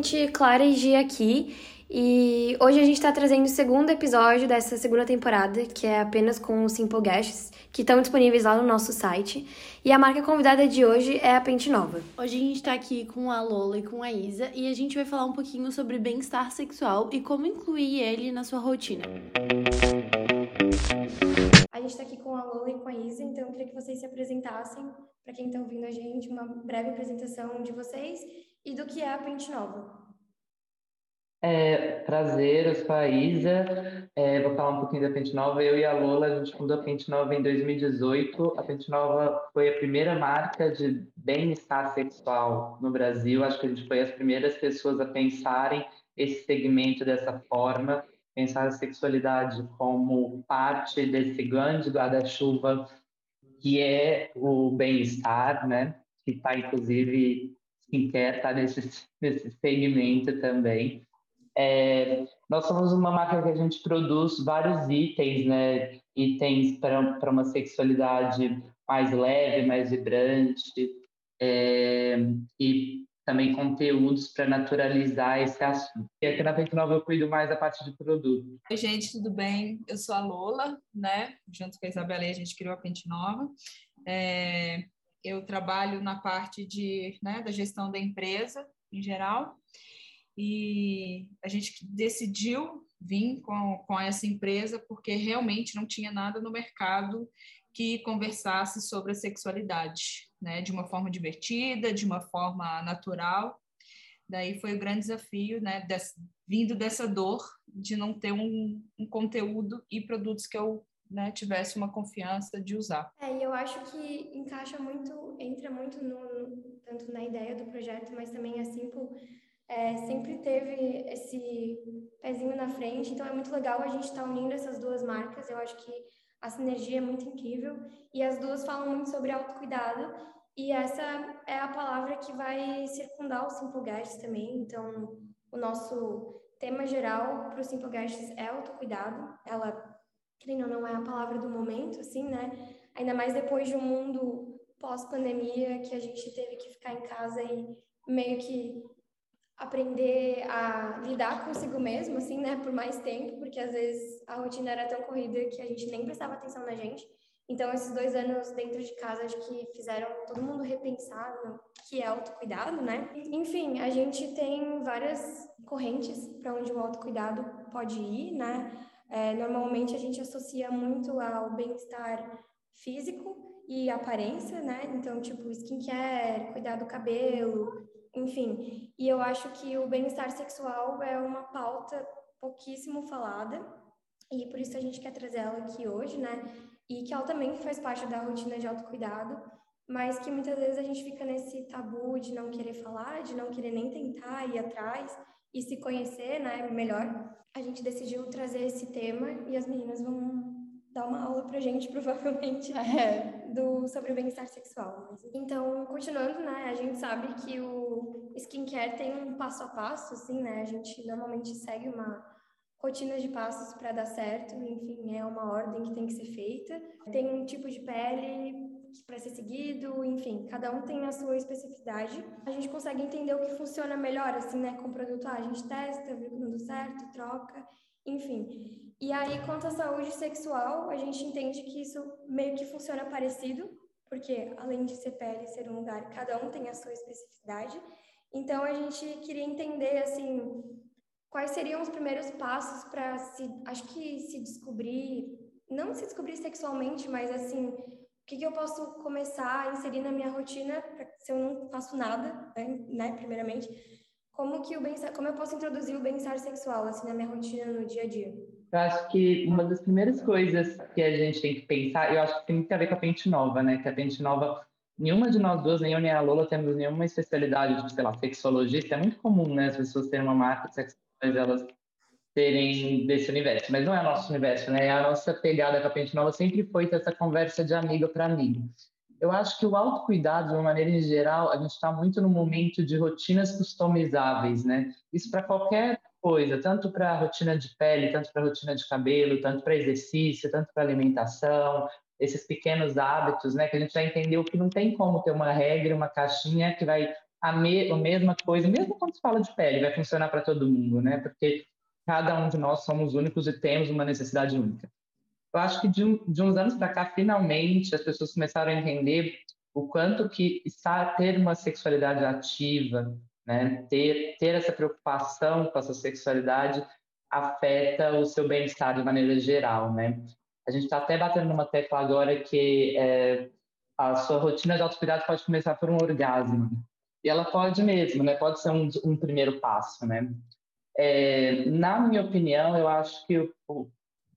gente, Clara e Gia aqui. E hoje a gente está trazendo o segundo episódio dessa segunda temporada, que é apenas com os Simple Guests, que estão disponíveis lá no nosso site. E a marca convidada de hoje é a Pente Nova. Hoje a gente está aqui com a Lola e com a Isa e a gente vai falar um pouquinho sobre bem-estar sexual e como incluir ele na sua rotina. A gente está aqui com a Lola e com a Isa, então eu queria que vocês se apresentassem, para quem está ouvindo a gente, uma breve apresentação de vocês e do que é a Pente Nova. É, prazer, eu sou a Isa, é, vou falar um pouquinho da Pente Nova. Eu e a Lola, a gente fundou a Pente Nova em 2018. A Pente Nova foi a primeira marca de bem-estar sexual no Brasil. Acho que a gente foi as primeiras pessoas a pensarem esse segmento dessa forma, pensar a sexualidade como parte desse grande guarda-chuva que é o bem-estar, né? Que está, inclusive, skincare está nesse, nesse segmento também. É, nós somos uma marca que a gente produz vários itens, né? Itens para uma sexualidade mais leve, mais vibrante, é, e também conteúdos para naturalizar esse assunto. E aqui na Pente Nova eu cuido mais da parte de produto. Oi, gente, tudo bem? Eu sou a Lola, né? Junto com a Isabela a gente criou a Pente Nova. É, eu trabalho na parte de, né, da gestão da empresa em geral e a gente decidiu vir com, com essa empresa porque realmente não tinha nada no mercado que conversasse sobre a sexualidade, né, de uma forma divertida, de uma forma natural. Daí foi o grande desafio, né, desse, vindo dessa dor de não ter um, um conteúdo e produtos que eu né, tivesse uma confiança de usar. É, e eu acho que encaixa muito, entra muito no, tanto na ideia do projeto, mas também assim por é, sempre teve esse pezinho na frente, então é muito legal a gente estar tá unindo essas duas marcas. Eu acho que a sinergia é muito incrível e as duas falam muito sobre autocuidado e essa é a palavra que vai circundar o Simple também. Então, o nosso tema geral para o Simple é autocuidado. Ela, querendo ou não, é a palavra do momento, assim, né? Ainda mais depois de um mundo pós-pandemia que a gente teve que ficar em casa e meio que aprender a lidar consigo mesmo, assim, né, por mais tempo, porque às vezes a rotina era tão corrida que a gente nem prestava atenção na gente. Então, esses dois anos dentro de casa, acho que fizeram todo mundo repensar no que é autocuidado, né? Enfim, a gente tem várias correntes para onde o autocuidado pode ir, né? É, normalmente a gente associa muito ao bem-estar físico e aparência, né? Então, tipo, skincare, cuidar do cabelo, enfim, e eu acho que o bem-estar sexual é uma pauta pouquíssimo falada, e por isso a gente quer trazer ela aqui hoje, né? E que ela também faz parte da rotina de autocuidado, mas que muitas vezes a gente fica nesse tabu de não querer falar, de não querer nem tentar ir atrás e se conhecer, né, melhor. A gente decidiu trazer esse tema e as meninas vão dar uma aula pra gente, provavelmente, é. do, sobre o bem-estar sexual. Então, continuando, né, a gente sabe que o skincare tem um passo a passo, assim, né, a gente normalmente segue uma rotina de passos para dar certo, enfim, é uma ordem que tem que ser feita. Tem um tipo de pele para ser seguido, enfim, cada um tem a sua especificidade. A gente consegue entender o que funciona melhor, assim, né, com o produto. Ah, a gente testa, vê que não deu certo, troca, enfim. E aí, quanto à saúde sexual, a gente entende que isso meio que funciona parecido, porque além de ser pele ser um lugar, cada um tem a sua especificidade. Então, a gente queria entender, assim, quais seriam os primeiros passos para se, acho que se descobrir, não se descobrir sexualmente, mas assim, que, que eu posso começar a inserir na minha rotina se eu não faço nada, né, primeiramente, como que o bem como eu posso introduzir o bem-estar sexual assim na minha rotina no dia a dia? Eu acho que uma das primeiras coisas que a gente tem que pensar, eu acho que tem muito a ver com a Pente Nova, né? Que a Pente Nova, nenhuma de nós duas, nem eu nem a Lola, temos nenhuma especialidade de, sei lá, sexologista. É muito comum, né? As pessoas terem uma marca de sexuais, elas serem desse universo. Mas não é nosso universo, né? A nossa pegada com a Pente Nova sempre foi ter essa conversa de amigo para amigo. Eu acho que o autocuidado, de uma maneira em geral, a gente está muito no momento de rotinas customizáveis, né? Isso para qualquer coisa, tanto para rotina de pele, tanto para rotina de cabelo, tanto para exercício, tanto para alimentação, esses pequenos hábitos, né, que a gente já entendeu que não tem como ter uma regra, uma caixinha que vai a, me, a mesma coisa, mesmo quando se fala de pele, vai funcionar para todo mundo, né? Porque cada um de nós somos únicos e temos uma necessidade única. Eu acho que de, de uns anos para cá, finalmente, as pessoas começaram a entender o quanto que estar ter uma sexualidade ativa, né, ter ter essa preocupação com essa sexualidade afeta o seu bem-estar de maneira geral, né? A gente está até batendo numa tecla agora que é, a sua rotina de autocuidado pode começar por um orgasmo. E ela pode mesmo, né? Pode ser um, um primeiro passo, né? É, na minha opinião, eu acho que o, o,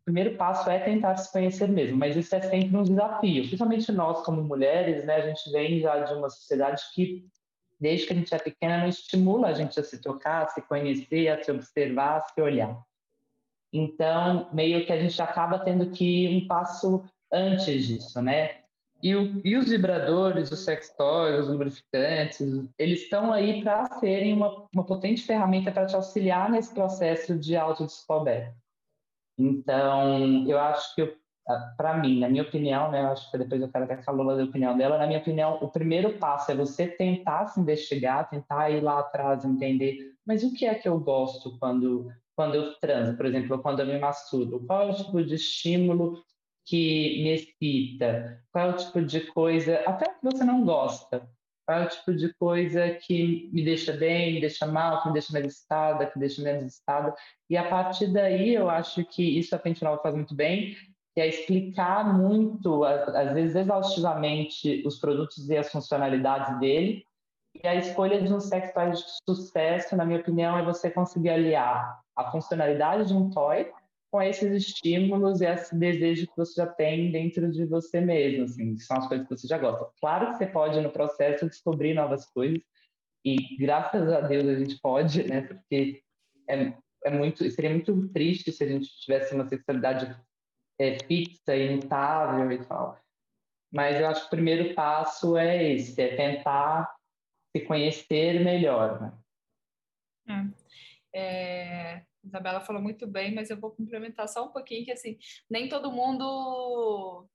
primeiro passo é tentar se conhecer mesmo, mas isso é sempre um desafio. Principalmente nós, como mulheres, né? A gente vem já de uma sociedade que, desde que a gente é pequena, não estimula a gente a se tocar, a se conhecer, a se observar, a se olhar. Então, meio que a gente acaba tendo que ir um passo antes disso, né? E, o, e os vibradores, os sextoys, os lubrificantes, eles estão aí para serem uma, uma potente ferramenta para te auxiliar nesse processo de autodescoberta. Então, eu acho que, para mim, na minha opinião, né, eu acho que depois eu quero até falar da opinião dela, na minha opinião, o primeiro passo é você tentar se investigar, tentar ir lá atrás, entender, mas o que é que eu gosto quando quando eu transo, por exemplo, quando eu me masturbo? Qual é o tipo de estímulo que me excita? Qual é o tipo de coisa, até que você não gosta? Qual é o tipo de coisa que me deixa bem, me deixa mal, que me deixa mais excitada, que me deixa menos excitada? E a partir daí, eu acho que isso a Pente Nova faz muito bem, que é explicar muito, às vezes exaustivamente, os produtos e as funcionalidades dele. E a escolha de um sex toy de sucesso, na minha opinião, é você conseguir aliar a funcionalidade de um toy com esses estímulos e esse desejo que você já tem dentro de você mesmo, assim, são as coisas que você já gosta. Claro que você pode, no processo, descobrir novas coisas, e graças a Deus a gente pode, né, porque é, é muito, seria muito triste se a gente tivesse uma sexualidade é, fixa, imutável e tal. Mas eu acho que o primeiro passo é esse, é tentar se conhecer melhor, né? É. Isabela falou muito bem, mas eu vou complementar só um pouquinho que assim, nem todo mundo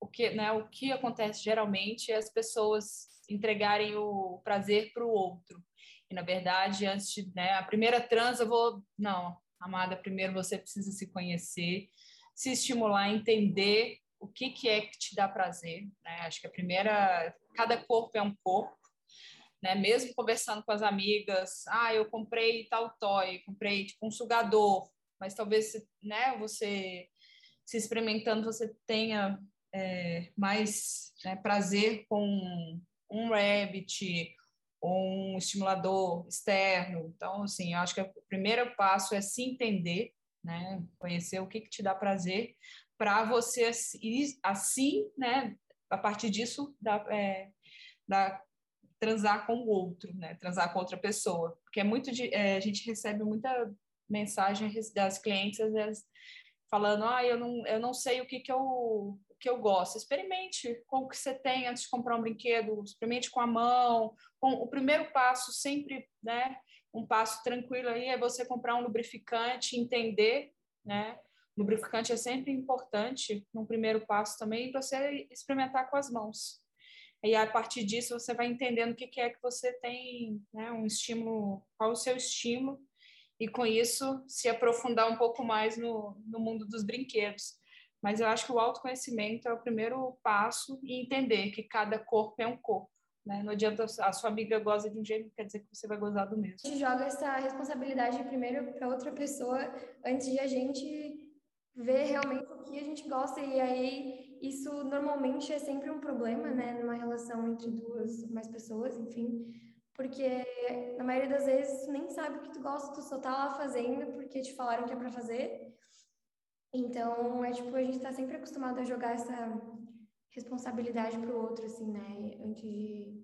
o que, né, o que acontece geralmente é as pessoas entregarem o prazer para o outro. E na verdade, antes de, né, a primeira trans eu vou, não, amada, primeiro você precisa se conhecer, se estimular, entender o que que é que te dá prazer, né? Acho que a primeira, cada corpo é um corpo né? Mesmo conversando com as amigas, ah, eu comprei tal toy, comprei tipo um sugador, mas talvez, né, você se experimentando, você tenha é, mais né, prazer com um rabbit, um estimulador externo. Então, assim, eu acho que o primeiro passo é se entender, né, conhecer o que, que te dá prazer, para você assim, né, a partir disso, dar, é, transar com o outro, né? Transar com outra pessoa. Porque é muito de, é, a gente recebe muita mensagem das clientes às vezes, falando: "Ah, eu não eu não sei o que que eu que eu gosto". Experimente com o que você tem antes de comprar um brinquedo, experimente com a mão. Com o primeiro passo sempre, né? Um passo tranquilo aí é você comprar um lubrificante, entender, né? lubrificante é sempre importante no primeiro passo também para você experimentar com as mãos. E a partir disso você vai entendendo o que, é que você tem, né, um estímulo, qual o seu estímulo, e com isso se aprofundar um pouco mais no, no mundo dos brinquedos. Mas eu acho que o autoconhecimento é o primeiro passo e entender que cada corpo é um corpo. Né? Não adianta a sua amiga goza de um jeito, quer dizer que você vai gozar do mesmo. A gente joga essa responsabilidade primeiro para outra pessoa antes de a gente ver realmente o que a gente gosta e aí isso normalmente é sempre um problema, né, numa relação entre duas mais pessoas, enfim, porque na maioria das vezes tu nem sabe o que tu gosta, tu só tá lá fazendo porque te falaram que é para fazer. Então, é tipo, a gente tá sempre acostumado a jogar essa responsabilidade pro outro assim, né, antes de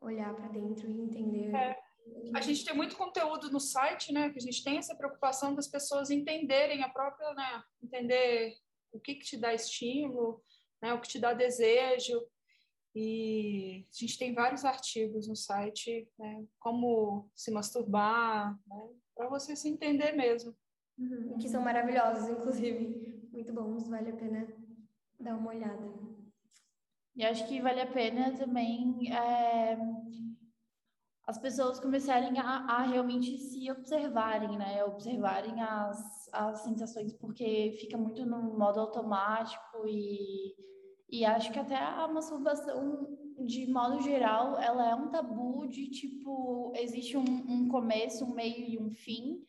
olhar para dentro e entender é a gente tem muito conteúdo no site, né? Que a gente tem essa preocupação das pessoas entenderem a própria, né? Entender o que, que te dá estímulo, né? O que te dá desejo. E a gente tem vários artigos no site, né? Como se masturbar, né? Para você se entender mesmo. Uhum. Que são maravilhosos, inclusive. Muito bons, vale a pena dar uma olhada. E acho que vale a pena também é as pessoas começarem a, a, realmente se observarem, né? Observarem as, as sensações, porque fica muito no modo automático e, e acho que até a masturbação, de modo geral, ela é um tabu de tipo, existe um, um começo, um meio e um fim,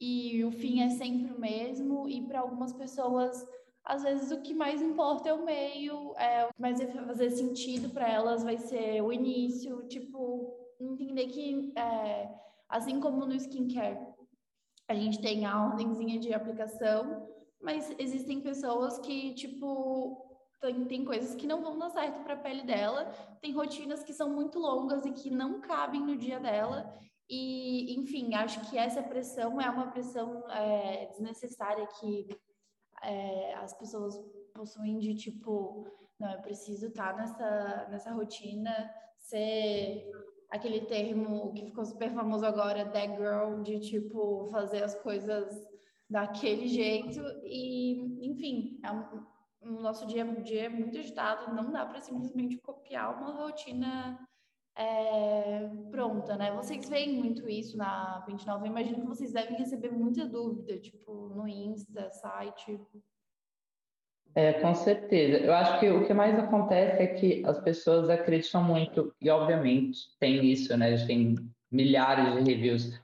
e o fim é sempre o mesmo, e para algumas pessoas às vezes o que mais importa é o meio, é, o mais vai fazer sentido para elas vai ser o início, tipo, entender que, é, assim como no skincare, a gente tem a ordemzinha de aplicação, mas existem pessoas que, tipo, tem, tem coisas que não vão dar certo para a pele dela, tem rotinas que são muito longas e que não cabem no dia dela. E, enfim, acho que essa pressão é uma pressão é, desnecessária que é, as pessoas possuem de tipo, não, eu preciso estar tá nessa, nessa rotina, ser aquele termo que ficou super famoso agora, that girl, de tipo fazer as coisas daquele jeito e, enfim, é um, o nosso dia dia é muito agitado, não dá para simplesmente copiar uma rotina é, pronta, né? Vocês veem muito isso na 29, eu imagino que vocês devem receber muita dúvida, tipo, no Insta, site. É, com certeza. Eu acho que o que mais acontece é que as pessoas acreditam muito, e obviamente tem isso, né? A gente tem milhares de reviews,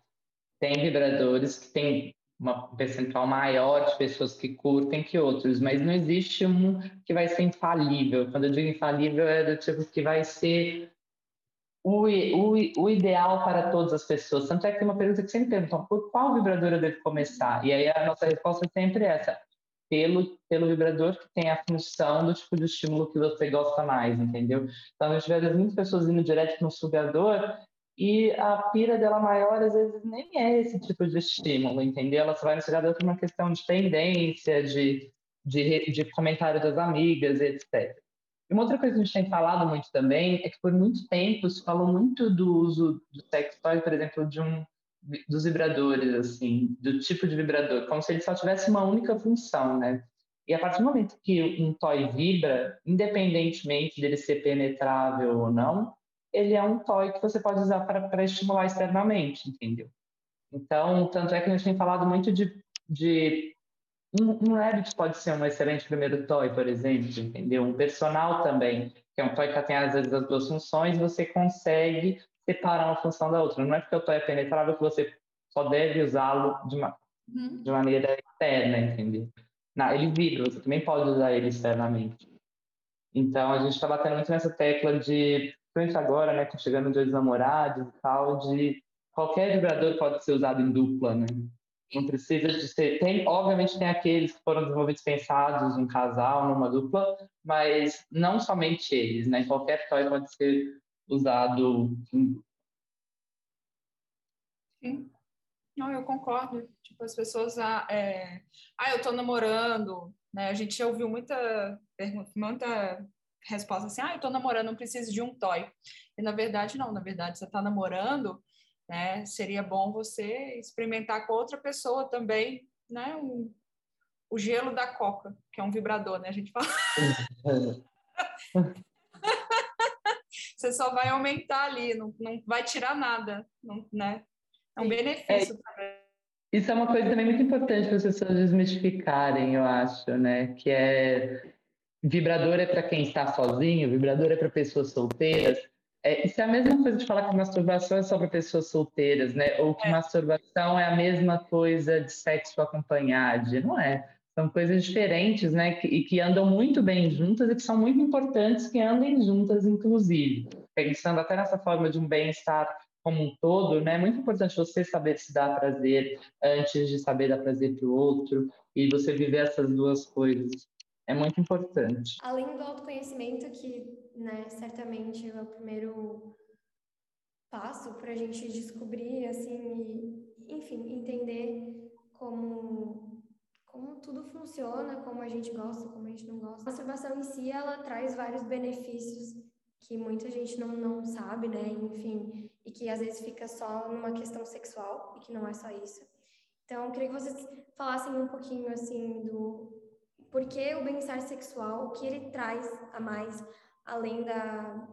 tem vibradores que tem uma percentual maior de pessoas que curtem que outros, mas não existe um que vai ser infalível. Quando eu digo infalível, é do tipo que vai ser o, o, o ideal para todas as pessoas. Tanto é que tem uma pergunta que sempre perguntam, por qual vibrador eu devo começar? E aí a nossa resposta é sempre essa, pelo, pelo vibrador que tem a função do tipo de estímulo que você gosta mais, entendeu? Então, gente vê muitas pessoas indo direto no sugador e a pira dela maior, às vezes, nem é esse tipo de estímulo, entendeu? Ela só vai no sugador por uma questão de tendência, de, de, de comentário das amigas, etc. E uma outra coisa que a gente tem falado muito também é que por muito tempo se falou muito do uso do sex toy, por exemplo, de um dos vibradores, assim, do tipo de vibrador, como se ele só tivesse uma única função, né? E a partir do momento que um toy vibra, independentemente dele ser penetrável ou não, ele é um toy que você pode usar para estimular externamente, entendeu? Então, tanto é que a gente tem falado muito de, de um, um Rabbit pode ser um excelente primeiro toy, por exemplo, entendeu? Um personal também, que é um toy que tem às vezes as duas funções, você consegue separar uma função da outra. Não é porque o toy é penetrável que você só deve usá-lo de, uma, uhum. de maneira externa, entendeu? Não, ele vibra, você também pode usar ele externamente. Então, a gente está batendo muito nessa tecla de, principalmente agora, né, que chegando dois namorados e tal, de qualquer vibrador pode ser usado em dupla, né? Não precisa de ser. Tem, obviamente, tem aqueles que foram desenvolvidos pensados um casal, numa dupla, mas não somente eles, né? Qualquer toy pode ser usado. Sim. Não, eu concordo. Tipo, as pessoas. Ah, é... ah eu tô namorando. Né? A gente já ouviu muita pergunta, muita resposta assim: ah, eu tô namorando, não preciso de um toy. E na verdade, não. Na verdade, você tá namorando né? Seria bom você experimentar com outra pessoa também, né? Um, o gelo da coca, que é um vibrador, né? A gente fala. você só vai aumentar ali, não, não vai tirar nada, não, né? É um benefício é, também. Isso é uma coisa também muito importante para as pessoas desmistificarem, eu acho, né? Que é vibrador é para quem está sozinho, vibrador é para pessoas solteiras. É, isso é a mesma coisa de falar que masturbação é só para pessoas solteiras, né? Ou que é. masturbação é a mesma coisa de sexo acompanhado. Não é. São coisas diferentes, né? E que andam muito bem juntas e que são muito importantes que andem juntas, inclusive. Pensando até nessa forma de um bem-estar como um todo, né? É muito importante você saber se dar prazer antes de saber dar prazer para o outro e você viver essas duas coisas é muito importante. Além do autoconhecimento, que né, certamente é o primeiro passo para a gente descobrir, assim, e, enfim, entender como, como tudo funciona, como a gente gosta, como a gente não gosta. A masturbação em si, ela traz vários benefícios que muita gente não, não sabe, né, enfim, e que às vezes fica só numa questão sexual, e que não é só isso. Então, eu queria que vocês falassem um pouquinho, assim, do porque o bem-estar sexual, o que ele traz a mais, além da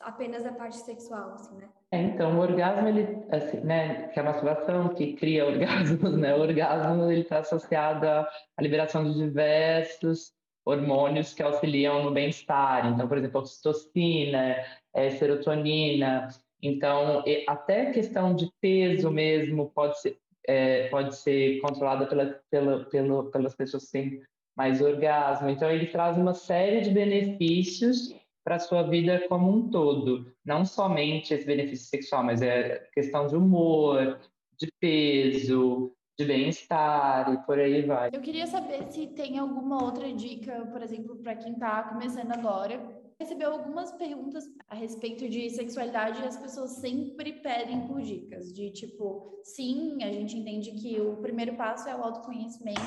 apenas a parte sexual, assim, né? É, então, o orgasmo, ele, assim, né, que é a masturbação que cria orgasmos, né? O orgasmo, ele está associado à liberação de diversos hormônios que auxiliam no bem-estar. Então, por exemplo, oxitocina, é, serotonina. Então, até questão de peso mesmo pode ser, é, pode ser controlada pela, pela, pela, pelas pessoas que têm mais orgasmo. Então, ele traz uma série de benefícios para a sua vida como um todo. Não somente esse benefício sexual, mas é questão de humor, de peso, de bem-estar e por aí vai. Eu queria saber se tem alguma outra dica, por exemplo, para quem está começando agora. Recebeu algumas perguntas a respeito de sexualidade e as pessoas sempre pedem por dicas, de tipo, sim, a gente entende que o primeiro passo é o autoconhecimento,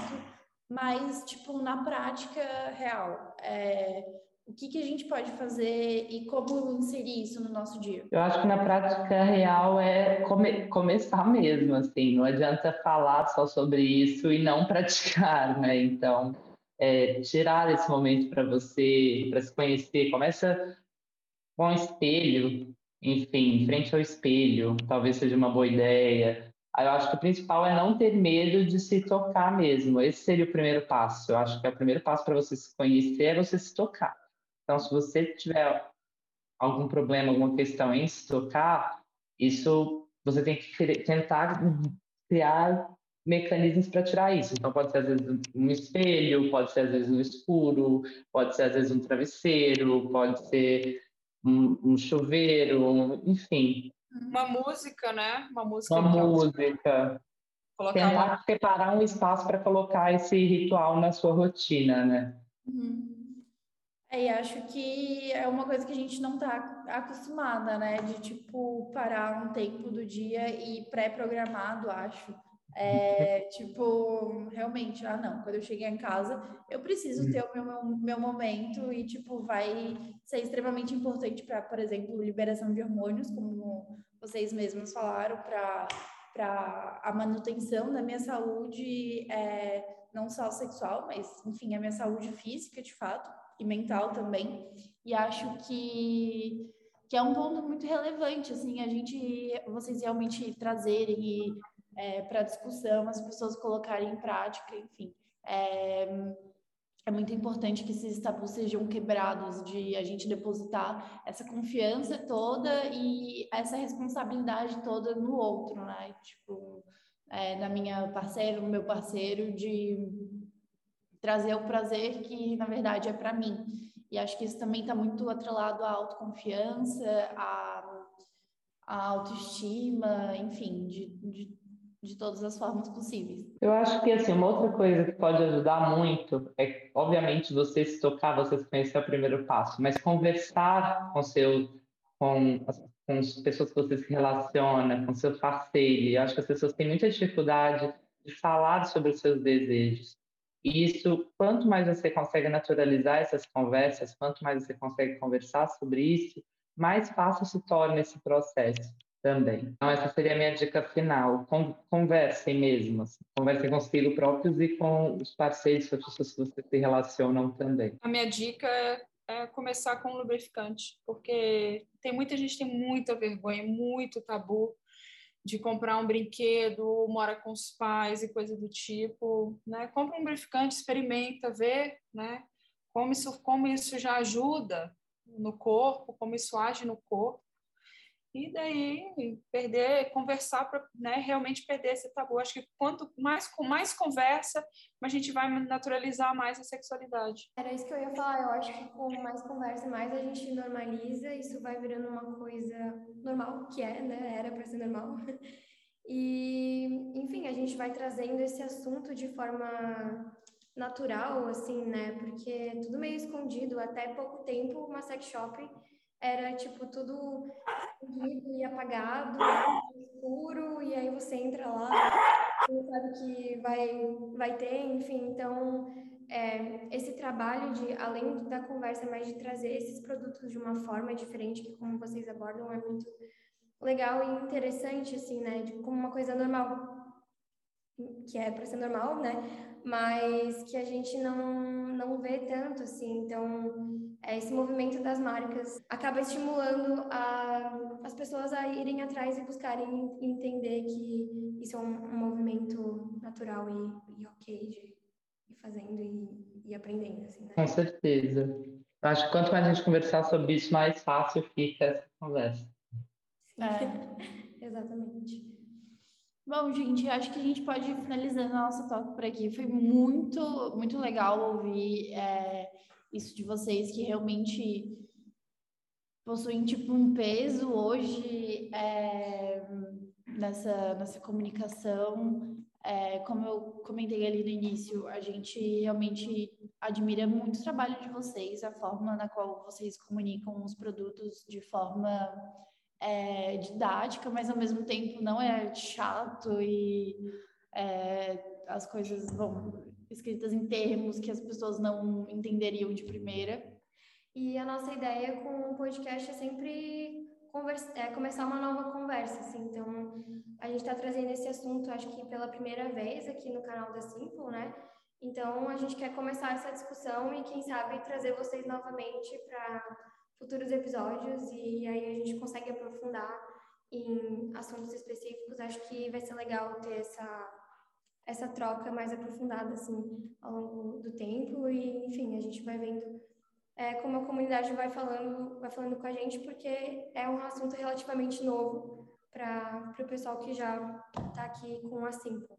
mas, tipo, na prática real, é, o que, que a gente pode fazer e como inserir isso no nosso dia? Eu acho que na prática real é come, começar mesmo, assim, não adianta falar só sobre isso e não praticar, né? Então, é, tirar esse momento para você, para se conhecer, começa com o espelho, enfim, frente ao espelho, talvez seja uma boa ideia. Eu acho que o principal é não ter medo de se tocar mesmo. Esse seria o primeiro passo. Eu acho que é o primeiro passo para você se conhecer é você se tocar. Então, se você tiver algum problema, alguma questão em se tocar, isso você tem que tentar criar mecanismos para tirar isso. Então, pode ser às vezes um espelho, pode ser às vezes um escuro, pode ser às vezes um travesseiro, pode ser um, um chuveiro, enfim. Uma música, né? Uma música. Uma música. Colocar Tentar uma... preparar um espaço para colocar esse ritual na sua rotina, né? Uhum. É, e acho que é uma coisa que a gente não está acostumada, né? De, tipo, parar um tempo do dia e pré-programado, acho. É, tipo, realmente, ah, não, quando eu cheguei em casa, eu preciso ter o meu, meu momento e, tipo, vai ser extremamente importante para, por exemplo, liberação de hormônios, como vocês mesmos falaram, para a manutenção da minha saúde, é, não só sexual, mas, enfim, a minha saúde física, de fato e mental também. E acho que, que é um ponto muito relevante, assim, a gente, vocês realmente trazerem é, para discussão, as pessoas colocarem em prática, enfim. É, é muito importante que esses tabus sejam quebrados, de a gente depositar essa confiança toda e essa responsabilidade toda no outro, né? Tipo, é, na minha parceira, no meu parceiro, de trazer o prazer que na verdade é para mim. E acho que isso também está muito atrelado à autoconfiança, à, à autoestima, enfim, de, de, de todas as formas possíveis. Eu acho que assim, uma outra coisa que pode ajudar muito é, obviamente, você se tocar, você se conhecer é o primeiro passo, mas conversar com seu, com as, com as pessoas que você se relaciona, com seu parceiro. Eu acho que as pessoas têm muita dificuldade de falar sobre os seus desejos. E isso, quanto mais você consegue naturalizar essas conversas, quanto mais você consegue conversar sobre isso, mais fácil se torna esse processo também. Então, essa seria a minha dica final. Conversem mesmo, assim. conversem consigo próprios e com os parceiros, com as pessoas que você se relacionam também. A minha dica é, começar com lubrificante, porque tem muita gente tem muita vergonha, muito tabu de comprar um brinquedo, mora com os pais e coisa do tipo, né? Compra um lubrificante, experimenta, vê, né? Como isso, como isso já ajuda no corpo, como isso age no corpo. E daí perder, conversar para né, realmente perder esse tabu. Acho que quanto mais com mais conversa, a gente vai naturalizar mais a sexualidade. Era isso que eu ia falar. Eu acho que com mais conversa, mais a gente normaliza. Isso vai virando uma coisa normal, que é, né? Era para ser normal. E, enfim, a gente vai trazendo esse assunto de forma natural, assim, né? Porque é tudo meio escondido. Até pouco tempo, uma sex shop era tipo tudo escondido e apagado, escuro, e aí você entra lá, você sabe que vai, vai ter, enfim. Então, é, esse trabalho de, além da conversa, mais de trazer esses produtos de uma forma diferente, que como vocês abordam, é muito legal e interessante, assim, né? De, como uma coisa normal. Que é para ser normal, né? Mas que a gente não, não vê tanto, assim. Então, é, esse movimento das marcas acaba estimulando a, as pessoas a irem atrás e buscarem entender que isso é um, um movimento natural e, e ok de ir fazendo e, e aprendendo, assim, né? Com certeza. Acho que quanto mais a gente conversar sobre isso, mais fácil fica essa conversa. É. Exatamente. Bom, gente, acho que a gente pode finalizando a nossa toca por aqui. Foi muito, muito legal ouvir é, isso de vocês, que realmente possuem, tipo, um peso hoje é, nessa, nessa comunicação. É, como eu comentei ali no início, a gente realmente admira muito o trabalho de vocês, a forma na qual vocês comunicam os produtos de forma é, didática, mas ao mesmo tempo não é chato e é, as coisas vão escritas em termos que as pessoas não entenderiam de primeira. E a nossa ideia com o podcast é sempre conversa, é começar uma nova conversa, assim. Então, a gente está trazendo esse assunto, acho que pela primeira vez aqui no canal da Simple, né? Então, a gente quer começar essa discussão e, quem sabe, trazer vocês novamente para futuros episódios e aí a gente consegue aprofundar em assuntos específicos. Acho que vai ser legal ter essa essa troca mais aprofundada assim ao longo do tempo e enfim a gente vai vendo é, como a comunidade vai falando vai falando com a gente porque é um assunto relativamente novo para o pessoal que já está aqui com a Simple.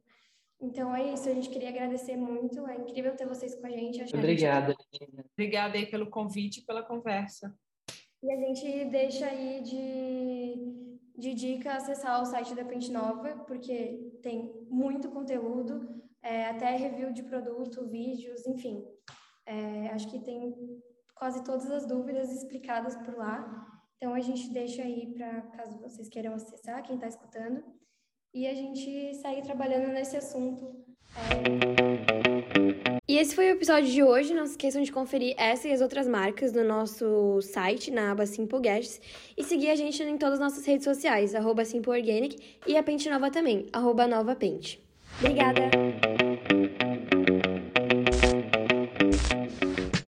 Então é isso, a gente queria agradecer muito, é incrível ter vocês com a gente. Obrigada. Gente... Obrigada aí pelo convite e pela conversa. E a gente deixa aí de, de dica acessar o site da Pente Nova, porque tem muito conteúdo, é, até review de produto, vídeos, enfim. É, acho que tem quase todas as dúvidas explicadas por lá. Então a gente deixa aí para caso vocês queiram acessar, quem está escutando. E a gente segue trabalhando nesse assunto. É... E esse foi o episódio de hoje. Não se esqueçam de conferir essa e as outras marcas no nosso site, na aba Simple Guests, e seguir a gente em todas as nossas redes sociais, arroba Simple Organic, e a Pente Nova também, arroba Nova Pente. Obrigada!